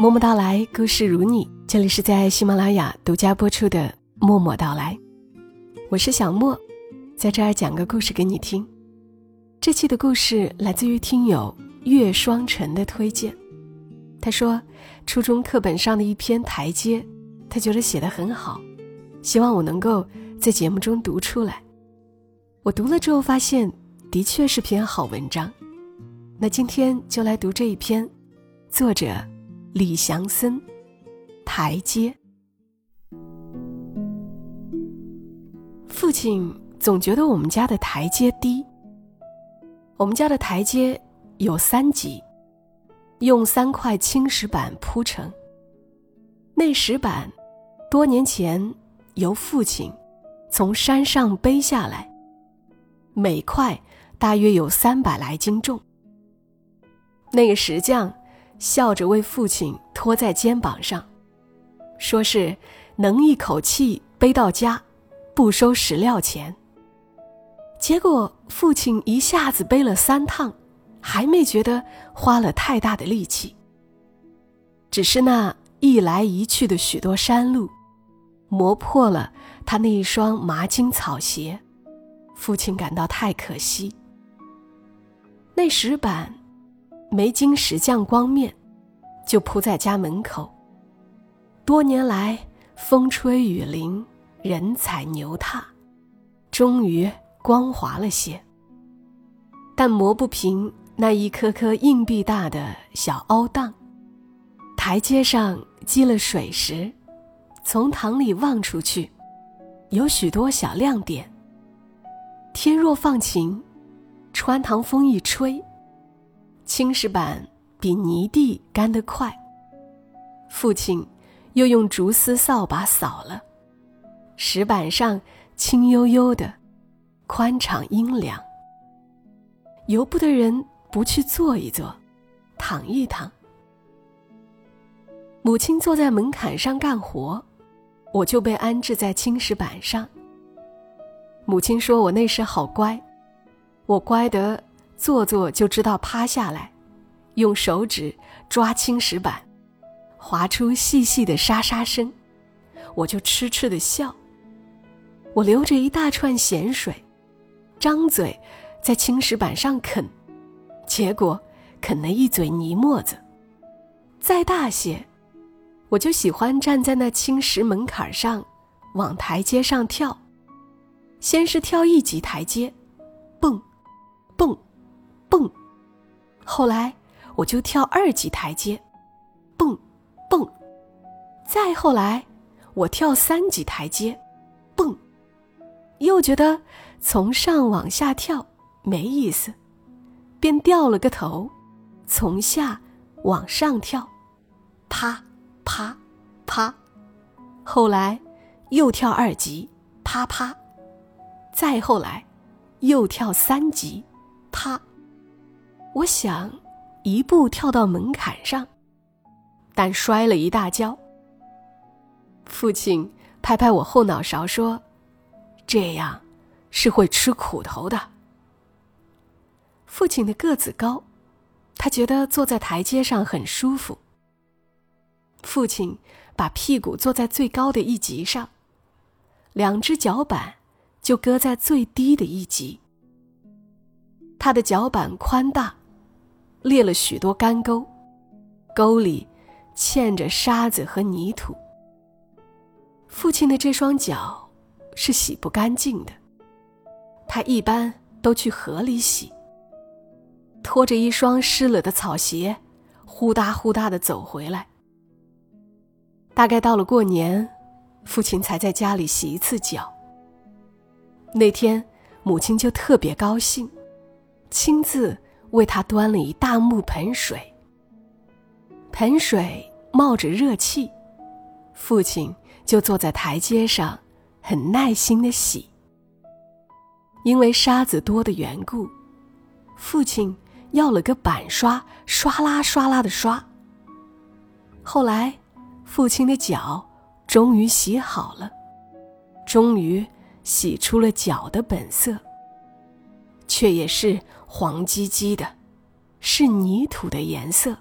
默默到来，故事如你。这里是在喜马拉雅独家播出的《默默到来》，我是小莫，在这儿讲个故事给你听。这期的故事来自于听友月双晨的推荐。他说，初中课本上的一篇台阶，他觉得写的很好，希望我能够在节目中读出来。我读了之后发现，的确是篇好文章。那今天就来读这一篇，作者李祥森。台阶。父亲总觉得我们家的台阶低。我们家的台阶有三级，用三块青石板铺成。那石板多年前由父亲从山上背下来，每块大约有三百来斤重。那个石匠笑着为父亲托在肩膀上。说是能一口气背到家，不收石料钱。结果父亲一下子背了三趟，还没觉得花了太大的力气。只是那一来一去的许多山路，磨破了他那一双麻筋草鞋，父亲感到太可惜。那石板没经石匠光面，就铺在家门口。多年来，风吹雨淋，人踩牛踏，终于光滑了些。但磨不平那一颗颗硬币大的小凹档。台阶上积了水时，从塘里望出去，有许多小亮点。天若放晴，穿堂风一吹，青石板比泥地干得快。父亲。又用竹丝扫把扫了，石板上清悠悠的，宽敞阴凉。由不得人不去坐一坐，躺一躺。母亲坐在门槛上干活，我就被安置在青石板上。母亲说我那时好乖，我乖得坐坐就知道趴下来，用手指抓青石板。划出细细的沙沙声，我就痴痴的笑。我流着一大串咸水，张嘴在青石板上啃，结果啃了一嘴泥沫子。再大些，我就喜欢站在那青石门槛上，往台阶上跳。先是跳一级台阶，蹦，蹦，蹦。后来我就跳二级台阶，蹦。蹦，再后来，我跳三级台阶，蹦，又觉得从上往下跳没意思，便掉了个头，从下往上跳，啪啪啪，后来又跳二级，啪啪，再后来又跳三级，啪，我想一步跳到门槛上。但摔了一大跤。父亲拍拍我后脑勺说：“这样是会吃苦头的。”父亲的个子高，他觉得坐在台阶上很舒服。父亲把屁股坐在最高的一级上，两只脚板就搁在最低的一级。他的脚板宽大，裂了许多干沟，沟里。嵌着沙子和泥土。父亲的这双脚是洗不干净的，他一般都去河里洗。拖着一双湿了的草鞋，呼哒呼哒的走回来。大概到了过年，父亲才在家里洗一次脚。那天，母亲就特别高兴，亲自为他端了一大木盆水。盆水。冒着热气，父亲就坐在台阶上，很耐心的洗。因为沙子多的缘故，父亲要了个板刷，刷啦刷啦的刷。后来，父亲的脚终于洗好了，终于洗出了脚的本色，却也是黄唧唧的，是泥土的颜色。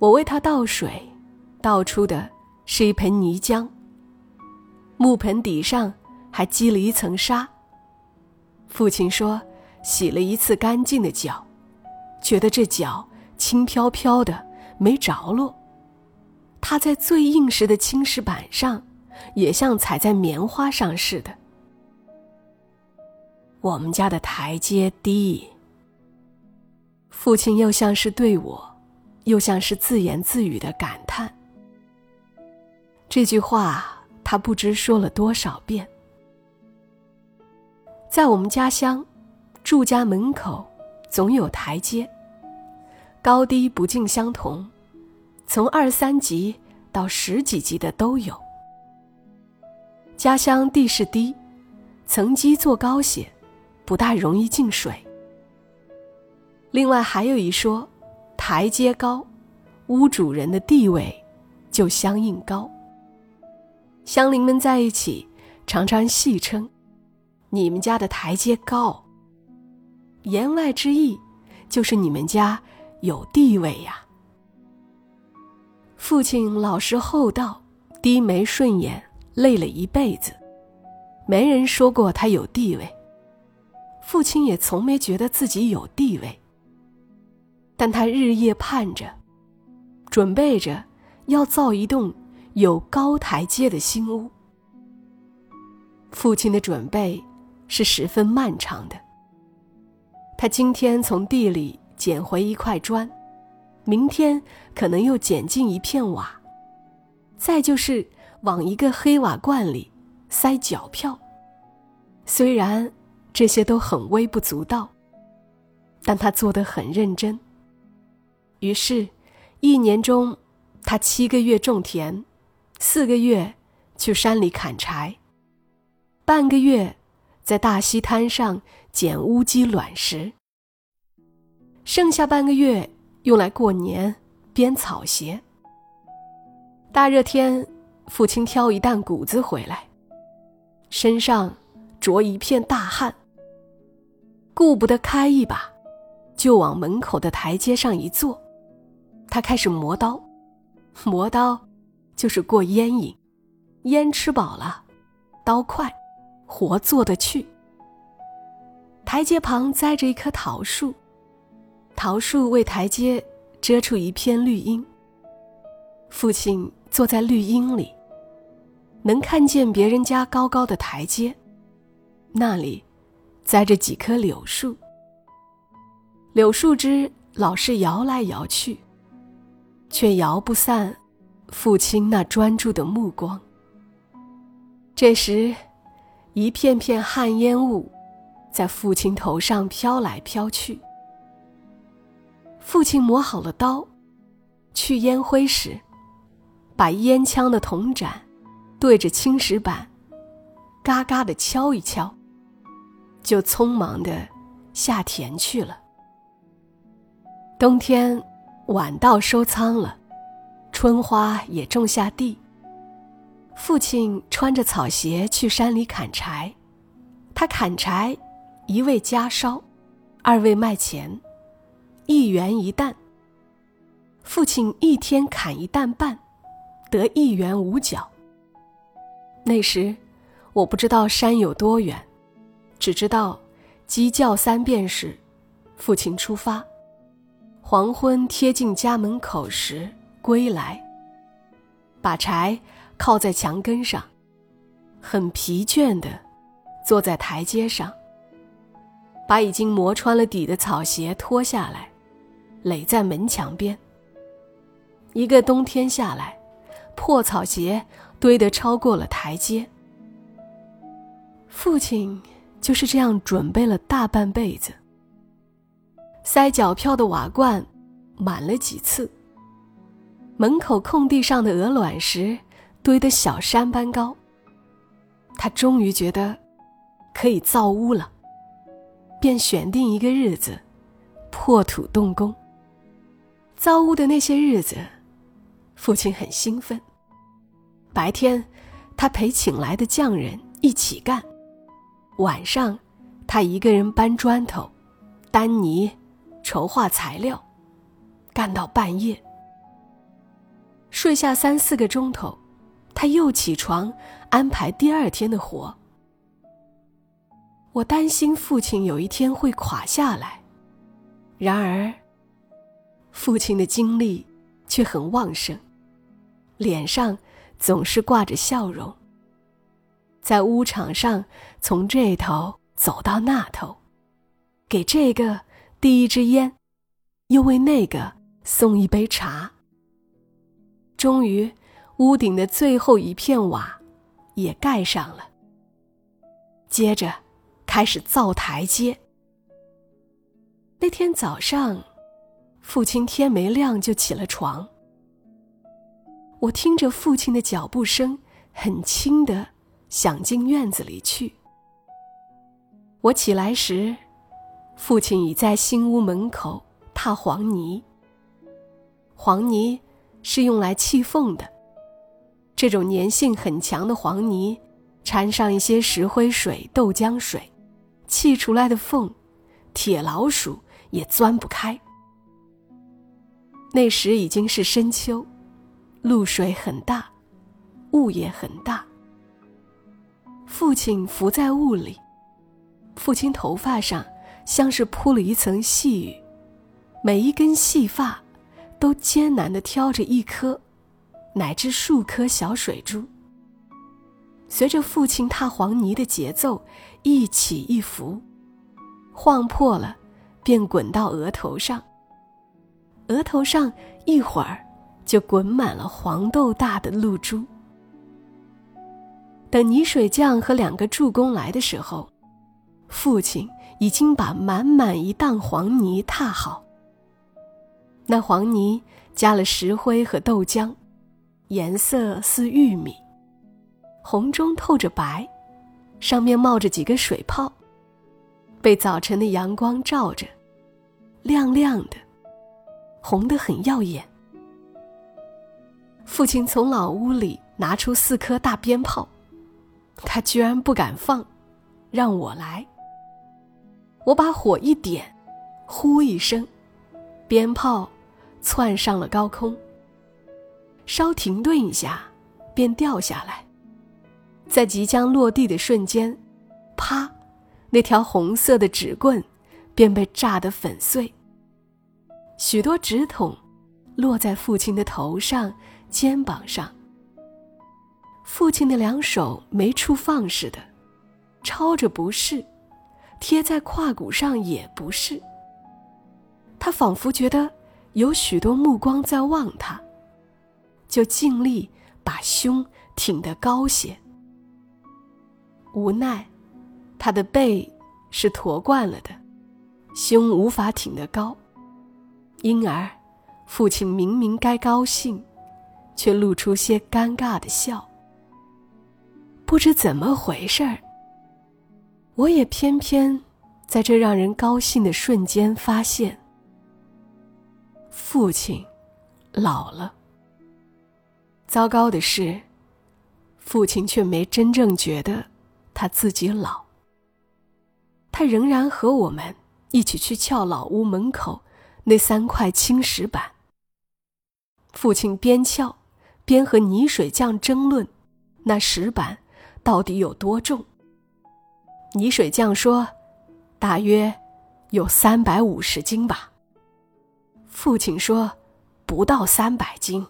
我为他倒水，倒出的是一盆泥浆。木盆底上还积了一层沙。父亲说，洗了一次干净的脚，觉得这脚轻飘飘的，没着落。他在最硬实的青石板上，也像踩在棉花上似的。我们家的台阶低。父亲又像是对我，又像是自言自语的感叹。这句话他不知说了多少遍。在我们家乡，住家门口总有台阶，高低不尽相同。从二三级到十几级的都有。家乡地势低，层基做高些，不大容易进水。另外还有一说，台阶高，屋主人的地位就相应高。乡邻们在一起常常戏称：“你们家的台阶高。”言外之意就是你们家有地位呀。父亲老实厚道，低眉顺眼，累了一辈子，没人说过他有地位。父亲也从没觉得自己有地位，但他日夜盼着，准备着要造一栋有高台阶的新屋。父亲的准备是十分漫长的。他今天从地里捡回一块砖。明天可能又捡进一片瓦，再就是往一个黑瓦罐里塞脚票。虽然这些都很微不足道，但他做得很认真。于是，一年中，他七个月种田，四个月去山里砍柴，半个月在大溪滩上捡乌鸡卵石，剩下半个月。用来过年编草鞋。大热天，父亲挑一担谷子回来，身上着一片大汗，顾不得开一把，就往门口的台阶上一坐，他开始磨刀。磨刀就是过烟瘾，烟吃饱了，刀快，活做得去。台阶旁栽着一棵桃树。桃树为台阶遮出一片绿荫。父亲坐在绿荫里，能看见别人家高高的台阶，那里栽着几棵柳树。柳树枝老是摇来摇去，却摇不散父亲那专注的目光。这时，一片片旱烟雾在父亲头上飘来飘去。父亲磨好了刀，去烟灰时，把烟枪的铜盏对着青石板，嘎嘎的敲一敲，就匆忙的下田去了。冬天晚稻收仓了，春花也种下地。父亲穿着草鞋去山里砍柴，他砍柴，一位家烧，二位卖钱。一元一担。父亲一天砍一担半，得一元五角。那时，我不知道山有多远，只知道鸡叫三遍时，父亲出发。黄昏贴近家门口时归来，把柴靠在墙根上，很疲倦的坐在台阶上，把已经磨穿了底的草鞋脱下来。垒在门墙边。一个冬天下来，破草鞋堆得超过了台阶。父亲就是这样准备了大半辈子。塞脚票的瓦罐满了几次。门口空地上的鹅卵石堆得小山般高。他终于觉得可以造屋了，便选定一个日子，破土动工。造屋的那些日子，父亲很兴奋。白天，他陪请来的匠人一起干；晚上，他一个人搬砖头、丹泥、筹划材料，干到半夜。睡下三四个钟头，他又起床安排第二天的活。我担心父亲有一天会垮下来，然而，父亲的精力却很旺盛，脸上总是挂着笑容。在屋场上，从这头走到那头，给这个递一支烟，又为那个送一杯茶。终于，屋顶的最后一片瓦也盖上了。接着。开始造台阶。那天早上，父亲天没亮就起了床。我听着父亲的脚步声，很轻的想进院子里去。我起来时，父亲已在新屋门口踏黄泥。黄泥是用来砌缝的，这种粘性很强的黄泥，掺上一些石灰水、豆浆水。砌出来的缝，铁老鼠也钻不开。那时已经是深秋，露水很大，雾也很大。父亲伏在雾里，父亲头发上像是铺了一层细雨，每一根细发都艰难地挑着一颗，乃至数颗小水珠。随着父亲踏黄泥的节奏，一起一伏，晃破了，便滚到额头上。额头上一会儿就滚满了黄豆大的露珠。等泥水匠和两个助工来的时候，父亲已经把满满一担黄泥踏好。那黄泥加了石灰和豆浆，颜色似玉米。红中透着白，上面冒着几个水泡，被早晨的阳光照着，亮亮的，红得很耀眼。父亲从老屋里拿出四颗大鞭炮，他居然不敢放，让我来。我把火一点，呼一声，鞭炮窜上了高空，稍停顿一下，便掉下来。在即将落地的瞬间，啪！那条红色的纸棍便被炸得粉碎。许多纸筒落在父亲的头上、肩膀上。父亲的两手没处放似的，抄着不是，贴在胯骨上也不是。他仿佛觉得有许多目光在望他，就尽力把胸挺得高些。无奈，他的背是驼惯了的，胸无法挺得高，因而父亲明明该高兴，却露出些尴尬的笑。不知怎么回事儿，我也偏偏在这让人高兴的瞬间发现，父亲老了。糟糕的是，父亲却没真正觉得。他自己老，他仍然和我们一起去撬老屋门口那三块青石板。父亲边撬，边和泥水匠争论，那石板到底有多重。泥水匠说，大约有三百五十斤吧。父亲说，不到三百斤。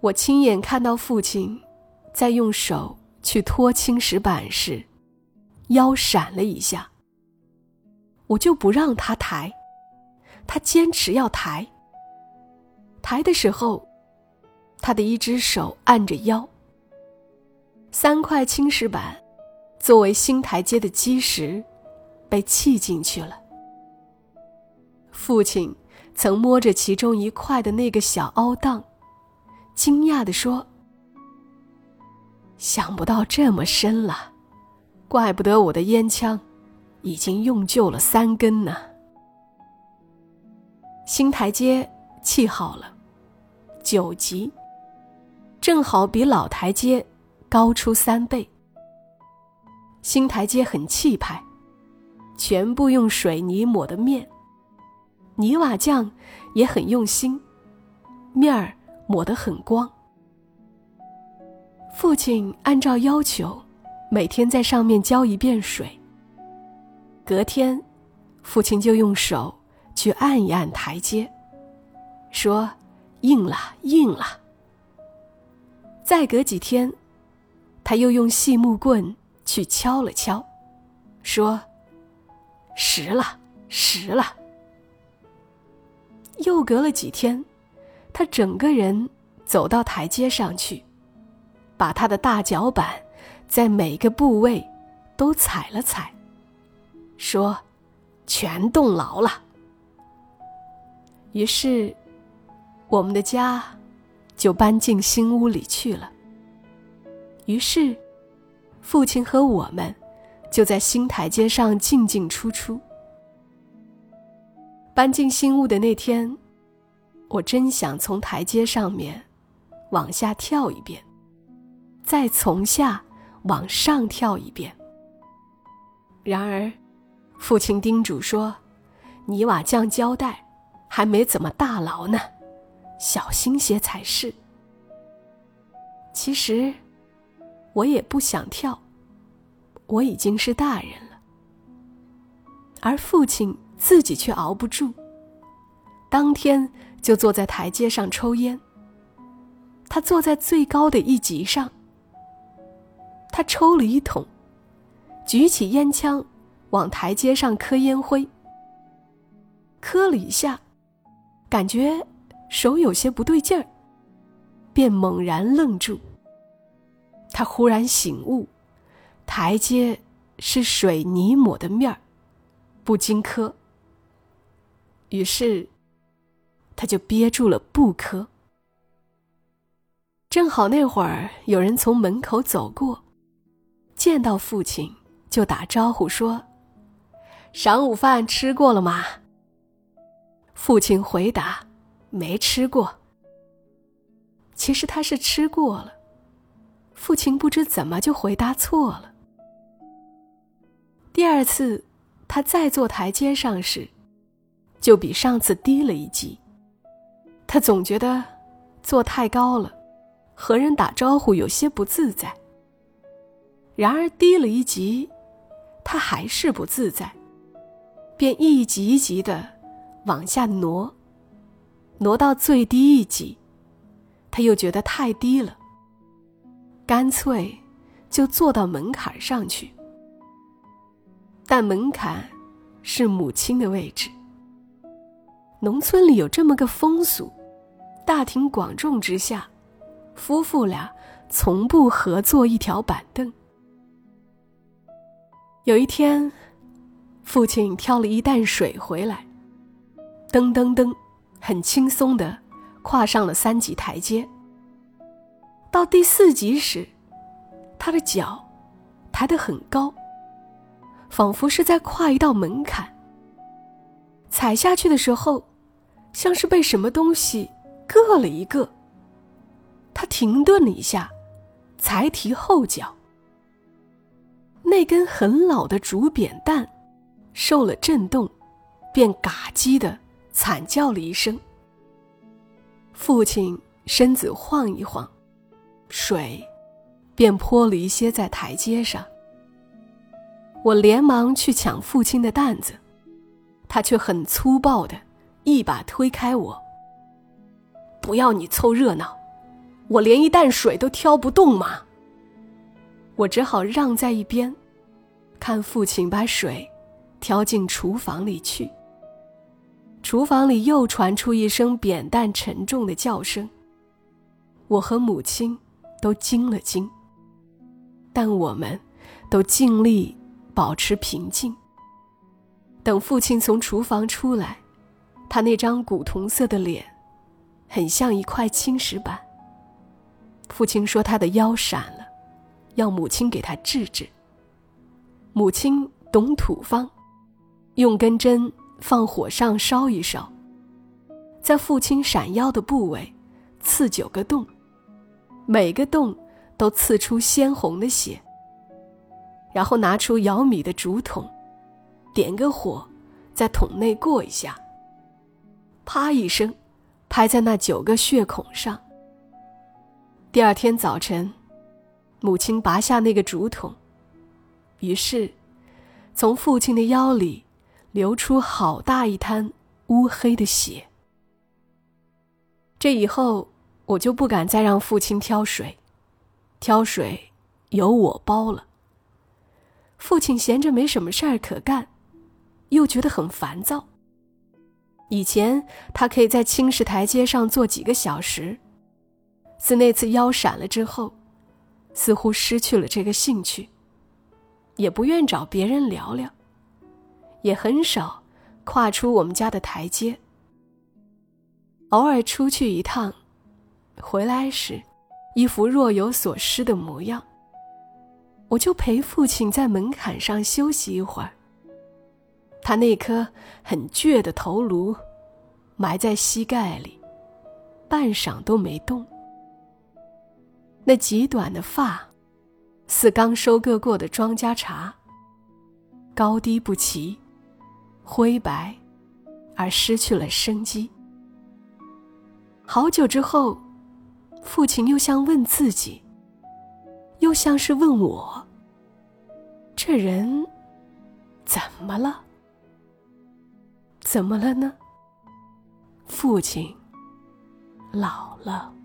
我亲眼看到父亲在用手。去拖青石板时，腰闪了一下。我就不让他抬，他坚持要抬。抬的时候，他的一只手按着腰。三块青石板，作为新台阶的基石，被砌进去了。父亲曾摸着其中一块的那个小凹档，惊讶地说。想不到这么深了，怪不得我的烟枪已经用旧了三根呢。新台阶砌好了，九级，正好比老台阶高出三倍。新台阶很气派，全部用水泥抹的面，泥瓦匠也很用心，面儿抹得很光。父亲按照要求，每天在上面浇一遍水。隔天，父亲就用手去按一按台阶，说：“硬了，硬了。”再隔几天，他又用细木棍去敲了敲，说：“实了，实了。”又隔了几天，他整个人走到台阶上去，把他的大脚板在每个部位都踩了踩，说：“全动牢了。”于是，我们的家就搬进新屋里去了。于是，父亲和我们就在新台阶上进进出出。搬进新屋的那天，我真想从台阶上面往下跳一遍，再从下往上跳一遍。然而，父亲叮嘱说：“泥瓦匠胶带还没怎么大牢呢，小心些才是。”其实，我也不想跳，我已经是大人了，而父亲。自己却熬不住，当天就坐在台阶上抽烟。他坐在最高的一级上，他抽了一桶，举起烟枪，往台阶上磕烟灰。磕了一下，感觉手有些不对劲儿，便猛然愣住。他忽然醒悟，台阶是水泥抹的面儿，不经磕。于是，他就憋住了不磕。正好那会儿有人从门口走过，见到父亲就打招呼说：“晌午饭吃过了吗？”父亲回答：“没吃过。”其实他是吃过了，父亲不知怎么就回答错了。第二次，他再坐台阶上时。就比上次低了一级。他总觉得坐太高了，和人打招呼有些不自在。然而低了一级，他还是不自在，便一级一级的往下挪，挪到最低一级，他又觉得太低了，干脆就坐到门槛上去。但门槛是母亲的位置。农村里有这么个风俗，大庭广众之下，夫妇俩从不合坐一条板凳。有一天，父亲挑了一担水回来，噔噔噔，很轻松的跨上了三级台阶。到第四级时，他的脚抬得很高，仿佛是在跨一道门槛。踩下去的时候，像是被什么东西硌了一个。他停顿了一下，才提后脚。那根很老的竹扁担受了震动，便嘎叽的惨叫了一声。父亲身子晃一晃，水便泼了一些在台阶上。我连忙去抢父亲的担子。他却很粗暴的，一把推开我。不要你凑热闹，我连一担水都挑不动嘛。我只好让在一边，看父亲把水挑进厨房里去。厨房里又传出一声扁担沉重的叫声。我和母亲都惊了惊，但我们都尽力保持平静。等父亲从厨房出来，他那张古铜色的脸，很像一块青石板。父亲说他的腰闪了，要母亲给他治治。母亲懂土方，用根针放火上烧一烧，在父亲闪腰的部位刺九个洞，每个洞都刺出鲜红的血。然后拿出舀米的竹筒。点个火，在桶内过一下。啪一声，拍在那九个血孔上，第二天早晨，母亲拔下那个竹筒，于是，从父亲的腰里流出好大一滩乌黑的血。这以后，我就不敢再让父亲挑水，挑水由我包了。父亲闲着没什么事儿可干，又觉得很烦躁。以前他可以在青石台阶上坐几个小时。自那次腰闪了之后，似乎失去了这个兴趣，也不愿找别人聊聊，也很少跨出我们家的台阶。偶尔出去一趟，回来时，一副若有所失的模样。我就陪父亲在门槛上休息一会儿。他那颗很倔的头颅，埋在膝盖里，半晌都没动。那极短的发，似刚收割过的庄稼茬，高低不齐，灰白，而失去了生机。好久之后，父亲又像问自己，又像是问我：这人怎么了？怎么了呢？父亲老了。